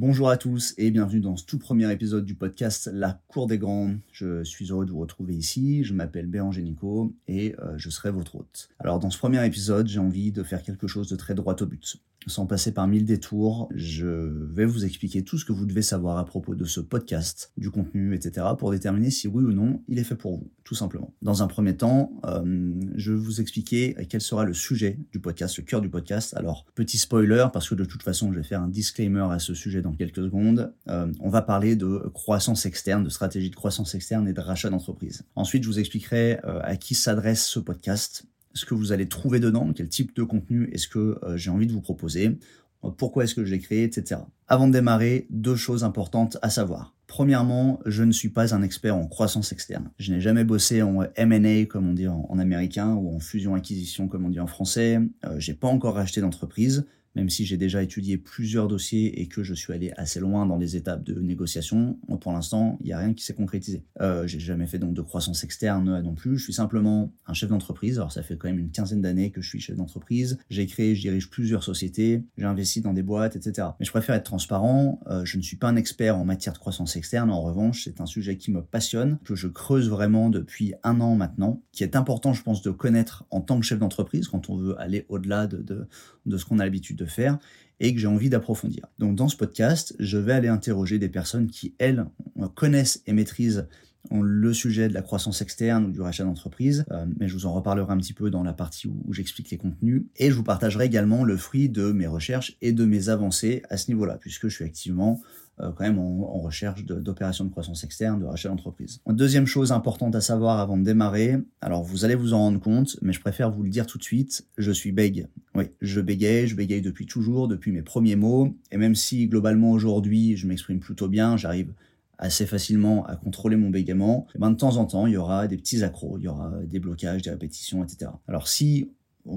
Bonjour à tous et bienvenue dans ce tout premier épisode du podcast La Cour des Grands. Je suis heureux de vous retrouver ici, je m'appelle Béranger Nico et euh, je serai votre hôte. Alors dans ce premier épisode, j'ai envie de faire quelque chose de très droit au but. Sans passer par mille détours, je vais vous expliquer tout ce que vous devez savoir à propos de ce podcast, du contenu, etc. pour déterminer si oui ou non il est fait pour vous, tout simplement. Dans un premier temps, euh, je vais vous expliquer quel sera le sujet du podcast, le cœur du podcast. Alors, petit spoiler, parce que de toute façon, je vais faire un disclaimer à ce sujet dans quelques secondes. Euh, on va parler de croissance externe, de stratégie de croissance externe et de rachat d'entreprise. Ensuite, je vous expliquerai euh, à qui s'adresse ce podcast ce que vous allez trouver dedans, quel type de contenu est-ce que euh, j'ai envie de vous proposer, pourquoi est-ce que je l'ai créé, etc. Avant de démarrer, deux choses importantes à savoir. Premièrement, je ne suis pas un expert en croissance externe. Je n'ai jamais bossé en M&A comme on dit en, américain ou en fusion-acquisition comme on dit en français. Euh, j'ai pas encore racheté d'entreprise même si j'ai déjà étudié plusieurs dossiers et que je suis allé assez loin dans les étapes de négociation, pour l'instant, il n'y a rien qui s'est concrétisé. Euh, j'ai jamais fait donc de croissance externe non plus. Je suis simplement un chef d'entreprise. Alors ça fait quand même une quinzaine d'années que je suis chef d'entreprise. J'ai créé, je dirige plusieurs sociétés, j'ai investi dans des boîtes, etc. Mais je préfère être transparent. Euh, je ne suis pas un expert en matière de croissance externe. En revanche, c'est un sujet qui me passionne, que je creuse vraiment depuis un an maintenant, qui est important, je pense, de connaître en tant que chef d'entreprise quand on veut aller au-delà de, de, de ce qu'on a l'habitude de faire et que j'ai envie d'approfondir. Donc dans ce podcast, je vais aller interroger des personnes qui, elles, connaissent et maîtrisent le sujet de la croissance externe ou du rachat d'entreprise, euh, mais je vous en reparlerai un petit peu dans la partie où, j'explique les contenus, et je vous partagerai également le fruit de mes recherches et de mes avancées à ce niveau-là, puisque je suis activement quand même en, recherche d'opérations de, croissance externe, de rachat d'entreprise. Deuxième chose importante à savoir avant de démarrer, alors vous allez vous en rendre compte, mais je préfère vous le dire tout de suite, je suis bègue. Oui, je bégaye, je bégaye depuis toujours, depuis mes premiers mots, et même si globalement aujourd'hui je m'exprime plutôt bien, j'arrive assez facilement à contrôler mon bégaiement, et eh ben de temps en temps, il y aura des petits accros, il y aura des blocages, des répétitions, etc. Alors si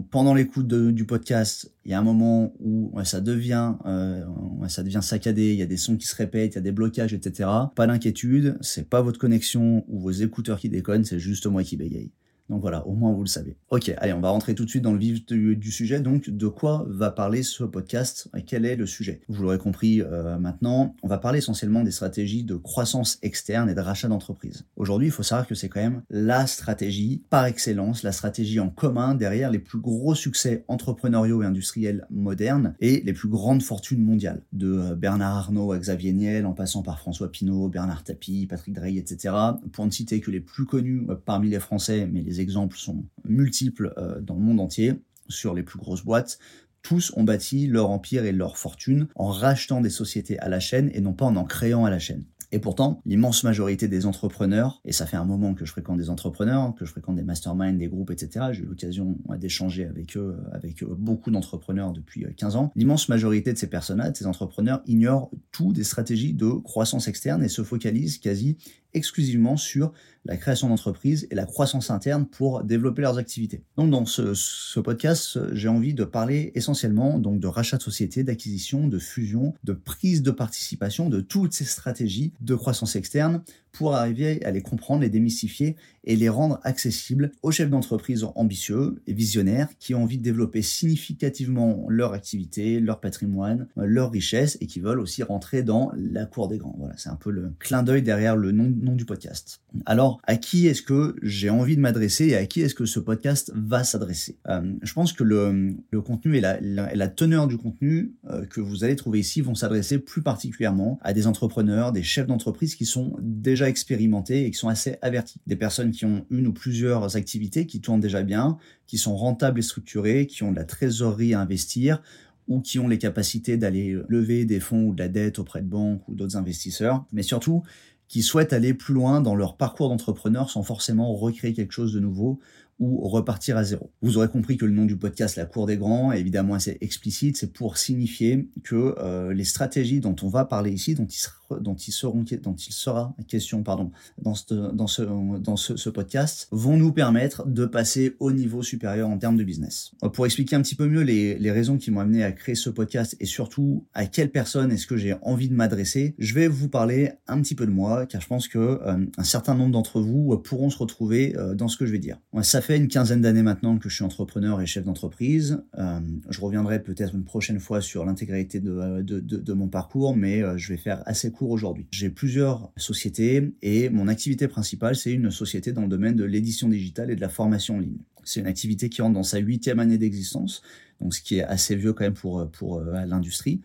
pendant l'écoute du podcast, il y a un moment où ça devient, euh, ça devient saccadé, il y a des sons qui se répètent, il y a des blocages, etc. Pas d'inquiétude, c'est pas votre connexion ou vos écouteurs qui déconnent, c'est juste moi qui bégaye. Donc voilà, au moins vous le savez. Ok, allez, on va rentrer tout de suite dans le vif du, sujet. Donc, de quoi va parler ce podcast et Quel est le sujet? Vous l'aurez compris euh, maintenant, on va parler essentiellement des stratégies de croissance externe et de rachat d'entreprise. Aujourd'hui, il faut savoir que c'est quand même la stratégie par excellence, la stratégie en commun derrière les plus gros succès entrepreneuriaux et industriels modernes et les plus grandes fortunes mondiales. De euh, Bernard Arnault à Xavier Niel, en passant par François Pinault, Bernard Tapie, Patrick Drey, etc. Pour ne citer que les plus connus euh, parmi les Français, mais les exemples sont multiples euh, dans le monde entier sur les plus grosses boîtes. Tous ont bâti leur empire et leur fortune en rachetant des sociétés à la chaîne et non pas en en créant à la chaîne. Et pourtant, l'immense majorité des entrepreneurs, et ça fait un moment que je fréquente des entrepreneurs, que je fréquente des masterminds, des groupes, etc. J'ai eu l'occasion d'échanger avec eux, avec beaucoup d'entrepreneurs depuis 15 ans. L'immense majorité de ces personnes-là, de ces entrepreneurs, ignorent tout des stratégies de croissance externe et se focalisent quasi exclusivement sur la création d'entreprises et la croissance interne pour développer leurs activités. Donc dans ce, podcast, j'ai envie de parler essentiellement donc de rachat de société, d'acquisition, de fusion, de prise de participation, de toutes ces stratégies de croissance externe pour arriver à les comprendre, les démystifier et les rendre accessibles aux chefs d'entreprise ambitieux et visionnaires qui ont envie de développer significativement leur activité, leur patrimoine, leur richesse et qui veulent aussi rentrer dans la cour des grands. Voilà, c'est un peu le clin d'œil derrière le nom, du podcast. Alors, à qui est-ce que j'ai envie de m'adresser et à qui est-ce que ce podcast va s'adresser? Euh, Je pense que le, contenu et la, la, teneur du contenu euh, que vous allez trouver ici vont s'adresser plus particulièrement à des entrepreneurs, des chefs d'entreprise qui sont déjà expérimentés et qui sont assez avertis. Des personnes qui ont une ou plusieurs activités qui tournent déjà bien, qui sont rentables et structurées, qui ont de la trésorerie à investir ou qui ont les capacités d'aller lever des fonds ou de la dette auprès de banques ou d'autres investisseurs, mais surtout qui souhaitent aller plus loin dans leur parcours d'entrepreneur sans forcément recréer quelque chose de nouveau ou repartir à zéro. Vous aurez compris que le nom du podcast La Cour des Grands est évidemment assez explicite, c'est pour signifier que euh, les stratégies dont on va parler ici, dont il sera dont il, sera question pardon, dans, ce, podcast vont nous permettre de passer au niveau supérieur en termes de business. Pour expliquer un petit peu mieux les, raisons qui m'ont amené à créer ce podcast et surtout à quelle personne est-ce que j'ai envie de m'adresser, je vais vous parler un petit peu de moi car je pense que euh, un certain nombre d'entre vous pourront se retrouver euh, dans ce que je vais dire. Ça fait une quinzaine d'années maintenant que je suis entrepreneur et chef d'entreprise. Euh, je reviendrai peut-être une prochaine fois sur l'intégralité de, de, mon parcours, mais je vais faire assez court aujourd'hui. J'ai plusieurs sociétés et mon activité principale, c'est une société dans le domaine de l'édition digitale et de la formation en ligne. C'est une activité qui rentre dans sa huitième année d'existence, donc ce qui est assez vieux quand même pour, pour l'industrie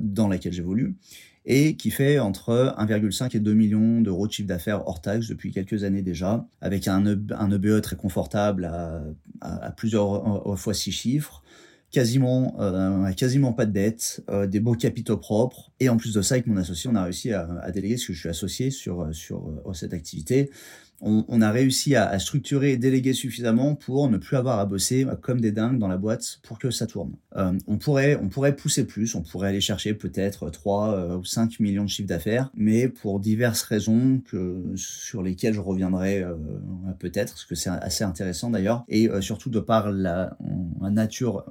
dans laquelle j'évolue et qui fait entre 1,5 et 2 millions d'euros de chiffre d'affaires hors taxe depuis quelques années déjà, avec un, un EBE très confortable à, à, plusieurs fois six chiffres, quasiment, euh, quasiment pas de dettes, euh, des beaux capitaux propres, et en plus de ça, avec mon associé, on a réussi à, déléguer, parce que je suis associé sur, sur euh, cette activité, on, a réussi à, structurer et déléguer suffisamment pour ne plus avoir à bosser comme des dingues dans la boîte pour que ça tourne. On, pourrait, on pourrait pousser plus, on pourrait aller chercher peut-être 3 euh, ou 5 millions de chiffres d'affaires, mais pour diverses raisons que, sur lesquelles je reviendrai peut-être, parce que c'est assez intéressant d'ailleurs, et surtout de par la, nature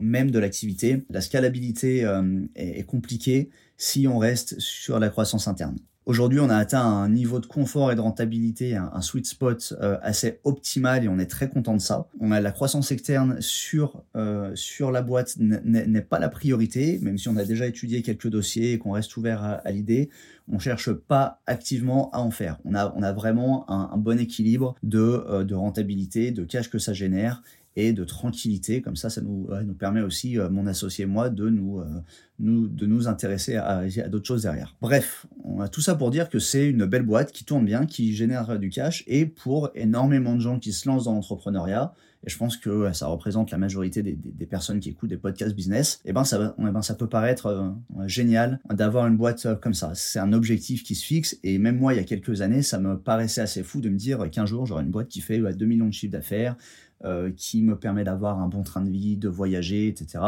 même de l'activité, la scalabilité est, est compliquée si on reste sur la croissance interne. Aujourd'hui, on a atteint un niveau de confort et de rentabilité, un, sweet spot euh, assez optimal et on est très content de ça. On a la croissance externe sur euh, sur la boîte n'est pas la priorité, même si on a déjà étudié quelques dossiers et qu'on reste ouvert à, l'idée. On cherche pas activement à en faire. On a on a vraiment un, bon équilibre de euh, de rentabilité, de cash que ça génère et de tranquillité. Comme ça, ça nous, permet aussi, euh, mon associé et moi, de nous, euh, de nous intéresser à, à d'autres choses derrière. Bref, on a tout ça pour dire que c'est une belle boîte qui tourne bien, qui génère du cash, et pour énormément de gens qui se lancent dans l'entrepreneuriat, et je pense que ça représente la majorité des, personnes qui écoutent des podcasts business, et eh ben ça, eh ben ça peut paraître euh, génial d'avoir une boîte comme ça. C'est un objectif qui se fixe, et même moi, il y a quelques années, ça me paraissait assez fou de me dire qu'un jour, j'aurai une boîte qui fait 2 millions de chiffres d'affaires, euh, qui me permet d'avoir un bon train de vie, de voyager, etc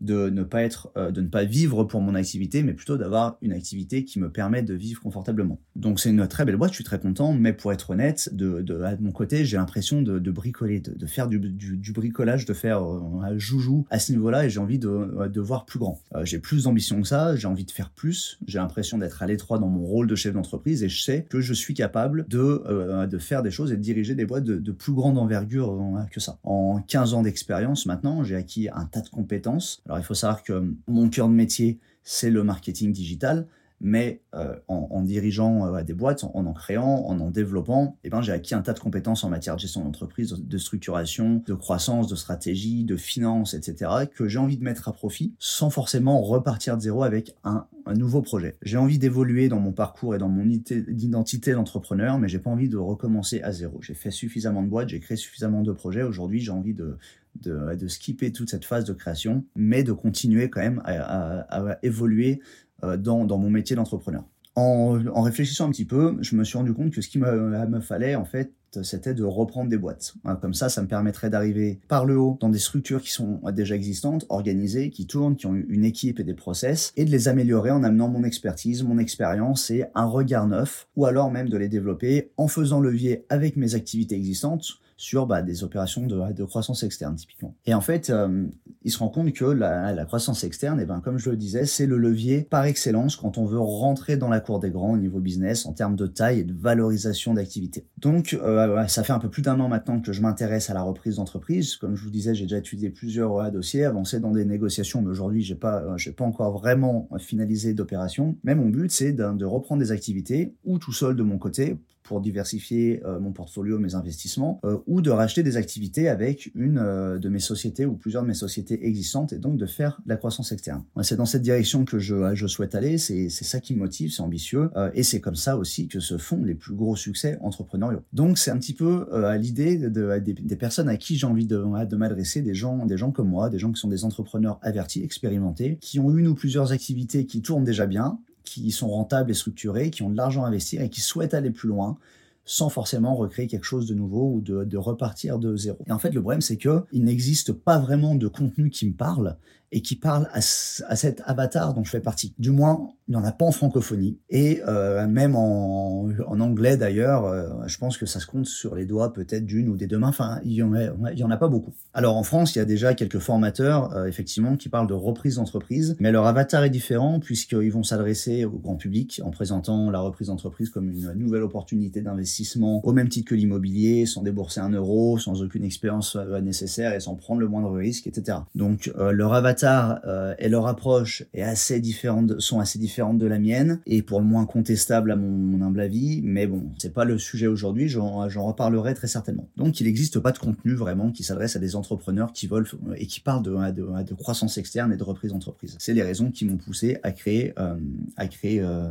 de ne pas être, euh, de ne pas vivre pour mon activité, mais plutôt d'avoir une activité qui me permet de vivre confortablement. Donc c'est une très belle boîte, je suis très content, mais pour être honnête, de, de, mon côté, j'ai l'impression de, de, bricoler, de, de faire du, du, bricolage, de faire euh, un joujou à ce niveau-là, et j'ai envie de, euh, de voir plus grand. j'ai plus d'ambition que ça, j'ai envie de faire plus, j'ai l'impression d'être à l'étroit dans mon rôle de chef d'entreprise, et je sais que je suis capable de, de faire des choses et de diriger des boîtes de, de plus grande envergure que ça. En 15 ans d'expérience maintenant, j'ai acquis un tas de compétences alors il faut savoir que mon cœur de métier, c'est le marketing digital, mais euh, en, dirigeant euh, des boîtes, en, en créant, en en développant, eh ben, j'ai acquis un tas de compétences en matière de gestion d'entreprise, de structuration, de croissance, de stratégie, de finance, etc., que j'ai envie de mettre à profit sans forcément repartir de zéro avec un, nouveau projet. J'ai envie d'évoluer dans mon parcours et dans mon identité d'entrepreneur, mais j'ai pas envie de recommencer à zéro. J'ai fait suffisamment de boîtes, j'ai créé suffisamment de projets. Aujourd'hui, j'ai envie de, de, de, skipper toute cette phase de création, mais de continuer quand même à, à, évoluer dans, dans, mon métier d'entrepreneur. En, réfléchissant un petit peu, je me suis rendu compte que ce qu'il me, me, fallait, en fait, c'était de reprendre des boîtes. Comme ça, ça me permettrait d'arriver par le haut dans des structures qui sont déjà existantes, organisées, qui tournent, qui ont une équipe et des process, et de les améliorer en amenant mon expertise, mon expérience et un regard neuf, ou alors même de les développer en faisant levier avec mes activités existantes sur bah, des opérations de, croissance externe typiquement. Et en fait, euh, il se rend compte que la, croissance externe, et eh ben, comme je le disais, c'est le levier par excellence quand on veut rentrer dans la cour des grands au niveau business en termes de taille et de valorisation d'activité. Donc, euh, ça fait un peu plus d'un an maintenant que je m'intéresse à la reprise d'entreprise. Comme je vous disais, j'ai déjà étudié plusieurs euh, dossiers, avancé dans des négociations, mais aujourd'hui, j'ai pas, pas encore vraiment finalisé d'opération. Mais mon but, c'est de reprendre des activités ou tout seul de mon côté pour diversifier euh, mon portfolio, mes investissements, euh, ou de racheter des activités avec une euh, de mes sociétés ou plusieurs de mes sociétés existantes et donc de faire de la croissance externe. C'est dans cette direction que je, souhaite aller, c'est ça qui me motive, c'est ambitieux, et c'est comme ça aussi que se font les plus gros succès entrepreneuriaux. Donc c'est un petit peu à l'idée de, des, personnes à qui j'ai envie de, de m'adresser, des gens, des gens comme moi, des gens qui sont des entrepreneurs avertis, expérimentés, qui ont une ou plusieurs activités qui tournent déjà bien, qui sont rentables et structurés, qui ont de l'argent à investir et qui souhaitent aller plus loin sans forcément recréer quelque chose de nouveau ou de, repartir de zéro. Et en fait, le problème, c'est que il n'existe pas vraiment de contenu qui me parle et qui parle à, cet avatar dont je fais partie. Du moins, il n'y en a pas en francophonie. Et euh, même en, anglais d'ailleurs, euh, je pense que ça se compte sur les doigts peut-être d'une ou des deux mains. Enfin, il y, en a, il y en a pas beaucoup. Alors en France, il y a déjà quelques formateurs, euh, effectivement, qui parlent de reprise d'entreprise. Mais leur avatar est différent puisqu'ils vont s'adresser au grand public en présentant la reprise d'entreprise comme une nouvelle opportunité d'investissement au même titre que l'immobilier, sans débourser un euro, sans aucune expérience nécessaire et sans prendre le moindre risque, etc. Donc leur avatar et leur approche est assez différente, sont assez différentes de la mienne et pour le moins contestable à mon, humble avis, mais bon, c'est pas le sujet aujourd'hui, j'en reparlerai très certainement. Donc il n'existe pas de contenu vraiment qui s'adresse à des entrepreneurs qui veulent et qui parlent de, croissance externe et de reprise d'entreprise. C'est les raisons qui m'ont poussé à créer, euh, à créer euh,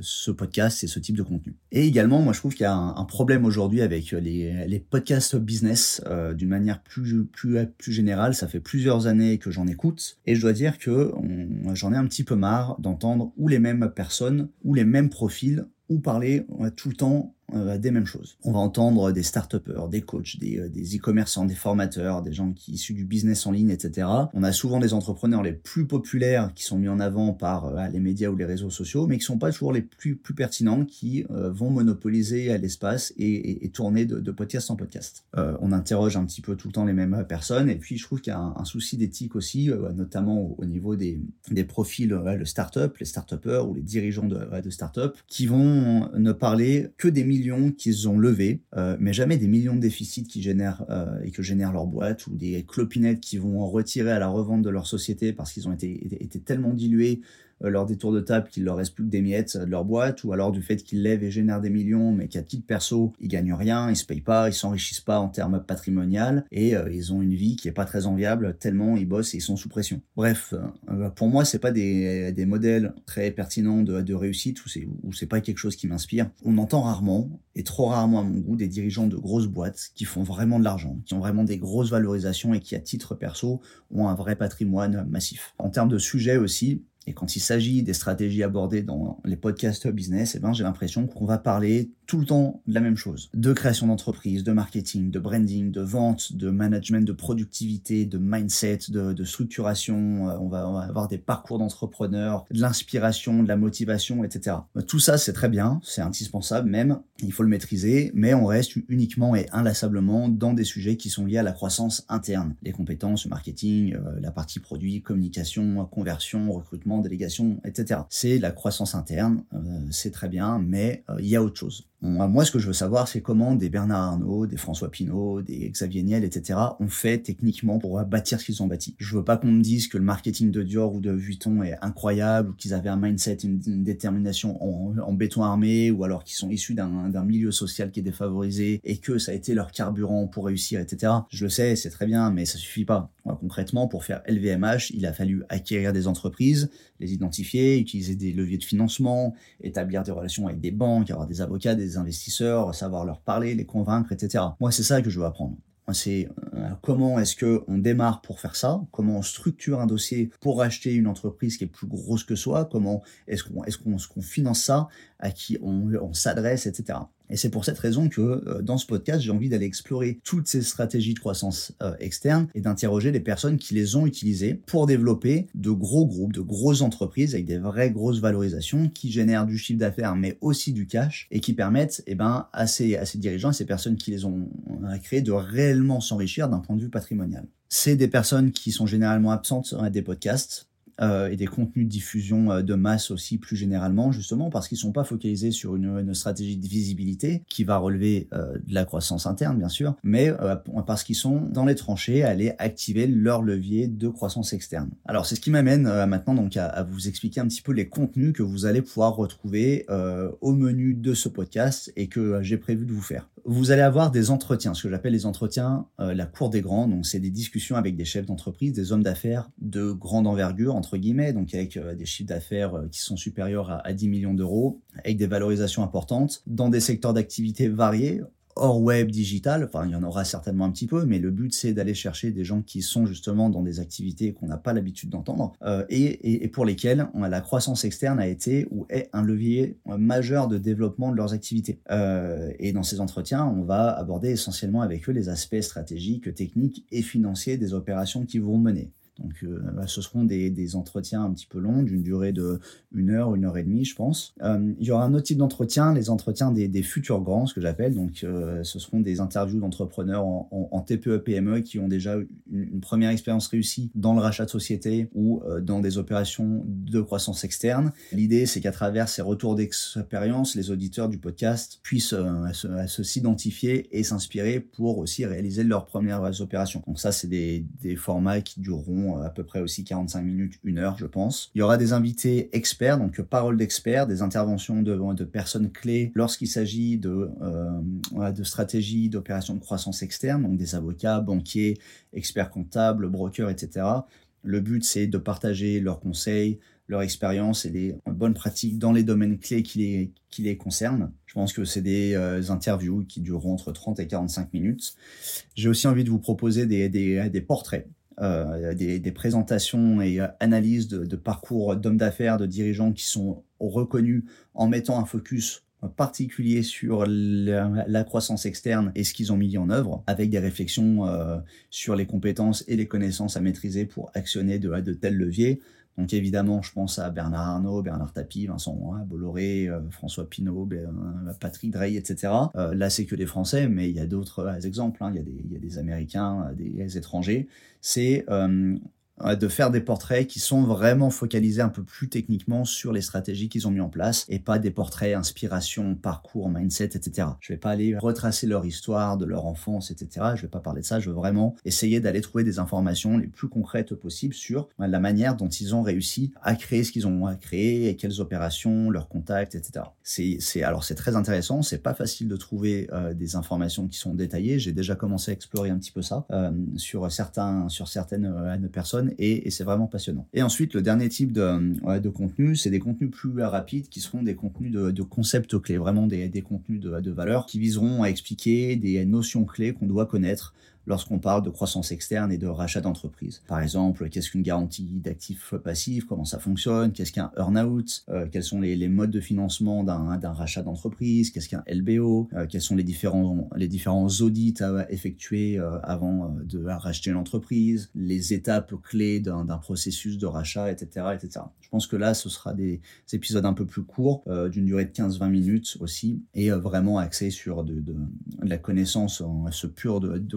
ce podcast et ce type de contenu. Et également, moi je trouve qu'il y a un, problème aujourd'hui avec les, podcasts business euh, d'une manière plus, plus, plus générale. Ça fait plusieurs années que j'en et je dois dire que j'en ai un petit peu marre d'entendre ou les mêmes personnes ou les mêmes profils ou parler tout le temps euh, des mêmes choses. On va entendre des start des coachs, des, euh, des e-commerçants, des formateurs, des gens qui issus du business en ligne, etc. On a souvent des entrepreneurs les plus populaires qui sont mis en avant par euh, les médias ou les réseaux sociaux, mais qui sont pas toujours les plus, pertinents, qui vont monopoliser l'espace et, tourner de, podcast en podcast. on interroge un petit peu tout le temps les mêmes personnes, et puis je trouve qu'il y a un, souci d'éthique aussi, notamment au, niveau des, profils de start-up, les start-upers ou les dirigeants de, de start-up, qui vont ne parler que des milliers qu'ils ont levés, euh, mais jamais des millions de déficits qui génèrent euh, et que génèrent leur boîte ou des clopinettes qui vont retirer à la revente de leur société parce qu'ils ont été, tellement dilués lors des tours de table qu'il leur reste plus que des miettes de leur boîte, ou alors du fait qu'ils lèvent et génèrent des millions, mais qu'à titre perso, ils gagnent rien, ils se payent pas, ils s'enrichissent pas en termes patrimonial, et euh, ils ont une vie qui est pas très enviable tellement ils bossent et ils sont sous pression. Bref, euh, pour moi, c'est pas des, des modèles très pertinents de, de réussite, ou c'est, ou c'est pas quelque chose qui m'inspire. On entend rarement, et trop rarement à mon goût, des dirigeants de grosses boîtes qui font vraiment de l'argent, qui ont vraiment des grosses valorisations et qui, à titre perso, ont un vrai patrimoine massif. En termes de sujet aussi, et quand il s'agit des stratégies abordées dans les podcasts business, eh ben, j'ai l'impression qu'on va parler tout le temps de la même chose. De création d'entreprise, de marketing, de branding, de vente, de management, de productivité, de mindset, de, structuration. Euh, on va, avoir des parcours d'entrepreneurs, de l'inspiration, de la motivation, etc. Tout ça, c'est très bien, c'est indispensable même, il faut le maîtriser, mais on reste uniquement et inlassablement dans des sujets qui sont liés à la croissance interne. Les compétences, le marketing, euh, la partie produit, communication, conversion, recrutement, délégation, etc. C'est la croissance interne, euh, c'est très bien, mais il y a autre chose. Moi, ce que je veux savoir, c'est comment des Bernard Arnault, des François Pinault, des Xavier Niel, etc. ont fait techniquement pour bâtir ce qu'ils ont bâti. Je veux pas qu'on me dise que le marketing de Dior ou de Vuitton est incroyable, ou qu'ils avaient un mindset, une, détermination en, béton armé, ou alors qu'ils sont issus d'un milieu social qui est défavorisé et que ça a été leur carburant pour réussir, etc. Je le sais, c'est très bien, mais ça suffit pas. concrètement, pour faire LVMH, il a fallu acquérir des entreprises, les identifier, utiliser des leviers de financement, établir des relations avec des banques, avoir des avocats, des investisseurs, savoir leur parler, les convaincre, etc. Moi, c'est ça que je veux apprendre. C'est euh, comment est-ce que on démarre pour faire ça, comment on structure un dossier pour acheter une entreprise qui est plus grosse que soi, comment est-ce qu'on est-ce qu'on finance ça, à qui on s'adresse, etc. Et c'est pour cette raison que euh, dans ce podcast, j'ai envie d'aller explorer toutes ces stratégies de croissance euh, externe et d'interroger les personnes qui les ont utilisées pour développer de gros groupes, de grosses entreprises avec des vraies grosses valorisations qui génèrent du chiffre d'affaires mais aussi du cash et qui permettent eh ben, à, ces, à ces dirigeants, à ces personnes qui les ont créés de réellement s'enrichir d'un point de vue patrimonial. C'est des personnes qui sont généralement absentes des podcasts, et des contenus de diffusion euh, de masse aussi plus généralement, justement parce qu'ils sont pas focalisés sur une, une, stratégie de visibilité qui va relever euh, de la croissance interne bien sûr, mais parce qu'ils sont dans les tranchées à aller activer leur levier de croissance externe. Alors c'est ce qui m'amène maintenant donc à, à, vous expliquer un petit peu les contenus que vous allez pouvoir retrouver au menu de ce podcast et que j'ai prévu de vous faire. Vous allez avoir des entretiens, ce que j'appelle les entretiens, la cour des grands. Donc, c'est des discussions avec des chefs d'entreprise, des hommes d'affaires de grande envergure, entre guillemets, donc avec euh, des chiffres d'affaires euh, qui sont supérieurs à, à 10 millions d'euros, avec des valorisations importantes, dans des secteurs d'activité variés, hors web digital, enfin il y en aura certainement un petit peu, mais le but c'est d'aller chercher des gens qui sont justement dans des activités qu'on n'a pas l'habitude d'entendre euh, et, et, pour lesquelles la croissance externe a été ou est un levier majeur de développement de leurs activités. Euh, et dans ces entretiens, on va aborder essentiellement avec eux les aspects stratégiques, techniques et financiers des opérations qu'ils vont mener. Donc euh, bah, ce seront des, entretiens un petit peu longs, d'une durée de une heure, une heure et demie, je pense. Euh, il y aura un autre type d'entretien, les entretiens des, futurs grands, ce que j'appelle. Donc euh, ce seront des interviews d'entrepreneurs en, en, en, TPE, PME qui ont déjà une, première expérience réussie dans le rachat de société ou dans des opérations de croissance externe. L'idée, c'est qu'à travers ces retours d'expérience, les auditeurs du podcast puissent se, se s'identifier et s'inspirer pour aussi réaliser leurs premières opérations. Donc ça, c'est des formats qui dureront euh, à peu près aussi 45 minutes, une heure, je pense. Il y aura des invités experts, donc paroles d'experts, des interventions de, de personnes clés lorsqu'il s'agit de, euh, stratégies d'opérations de croissance externe, donc des avocats, banquiers, experts comptables, brokers, etc. Le but, c'est de partager leurs conseils, leur expérience et les bonnes pratiques dans les domaines clés qui les, concernent. Je pense que c'est des euh, interviews qui dureront entre 30 et 45 minutes. J'ai aussi envie de vous proposer des portraits euh, des, présentations et euh, analyses de, parcours d'hommes d'affaires, de dirigeants qui sont reconnus en mettant un focus particulier sur la, croissance externe et ce qu'ils ont mis en œuvre, avec des réflexions euh, sur les compétences et les connaissances à maîtriser pour actionner de tels leviers. Donc évidemment, je pense à Bernard Arnault, Bernard Tapie, Vincent Bolloré, euh, François Pinault, euh, Patrick Drey, etc. Euh, là, c'est que des Français, mais il y a d'autres exemples. Hein. Il, y a des, Américains, des étrangers. C'est de faire des portraits qui sont vraiment focalisés un peu plus techniquement sur les stratégies qu'ils ont mis en place et pas des portraits inspiration, parcours, mindset, etc. Je vais pas aller retracer leur histoire de leur enfance, etc. Je vais pas parler de ça. Je veux vraiment essayer d'aller trouver des informations les plus concrètes possibles sur la manière dont ils ont réussi à créer ce qu'ils ont à créer et quelles opérations, leurs contacts, etc. C'est, c'est alors c'est très intéressant. C'est pas facile de trouver euh, des informations qui sont détaillées. J'ai déjà commencé à explorer un petit peu ça euh, sur certains sur certaines euh, personnes et, c'est vraiment passionnant. Et ensuite, le dernier type de, ouais, de contenu, c'est des contenus plus rapides qui seront des contenus de, concepts clés, vraiment des, des contenus de, de valeur qui viseront à expliquer des notions clés qu'on doit connaître lorsqu'on parle de croissance externe et de rachat d'entreprise. Par exemple, qu'est-ce qu'une garantie d'actifs passifs, comment ça fonctionne, qu'est-ce qu'un earn-out, euh, quels sont les, modes de financement d'un rachat d'entreprise, qu'est-ce qu'un LBO, euh, quels sont les différents, les différents audits à effectuer euh, avant de racheter une entreprise, les étapes clés d'un processus de rachat, etc., etc. Je pense que là, ce sera des, des épisodes un peu plus courts, d'une durée de 15-20 minutes aussi, et vraiment axés sur de, la connaissance, ce pur de, de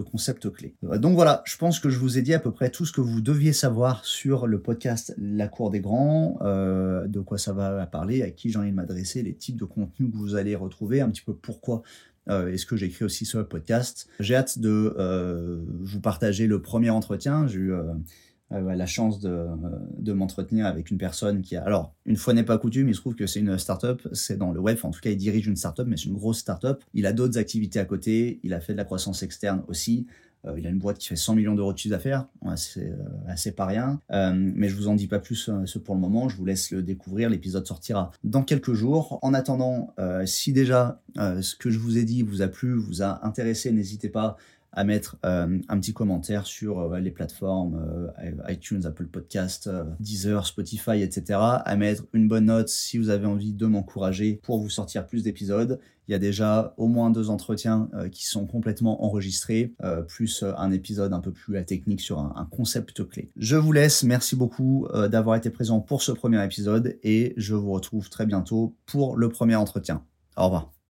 Donc voilà, je pense que je vous ai dit à peu près tout ce que vous deviez savoir sur le podcast La Cour des Grands, euh, de quoi ça va parler, à qui j'ai envie de m'adresser, les types de contenus que vous allez retrouver, un petit peu pourquoi euh, est-ce que j'écris aussi sur le podcast. J'ai hâte de euh, vous partager le premier entretien. J'ai eu euh, la chance de, de m'entretenir avec une personne qui a... Alors, une fois n'est pas coutume, il se trouve que c'est une startup, c'est dans le web, en tout cas il dirige une startup, mais c'est une grosse startup. Il a d'autres activités à côté, il a fait de la croissance externe aussi. Euh, il a une boîte qui fait 100 millions d'euros de chiffre d'affaires, c'est euh, assez pas rien. Euh, mais je vous en dis pas plus ce pour le moment, je vous laisse le découvrir. L'épisode sortira dans quelques jours. En attendant, si déjà ce que je vous ai dit vous a plu, vous a intéressé, n'hésitez pas à mettre euh, un petit commentaire sur euh, les plateformes euh, iTunes, Apple Podcast, Deezer, Spotify, etc. À mettre une bonne note si vous avez envie de m'encourager pour vous sortir plus d'épisodes. Il y a déjà au moins deux entretiens euh, qui sont complètement enregistrés, euh, plus un épisode un peu plus technique sur un, concept clé. Je vous laisse, merci beaucoup euh, d'avoir été présent pour ce premier épisode et je vous retrouve très bientôt pour le premier entretien. Au revoir.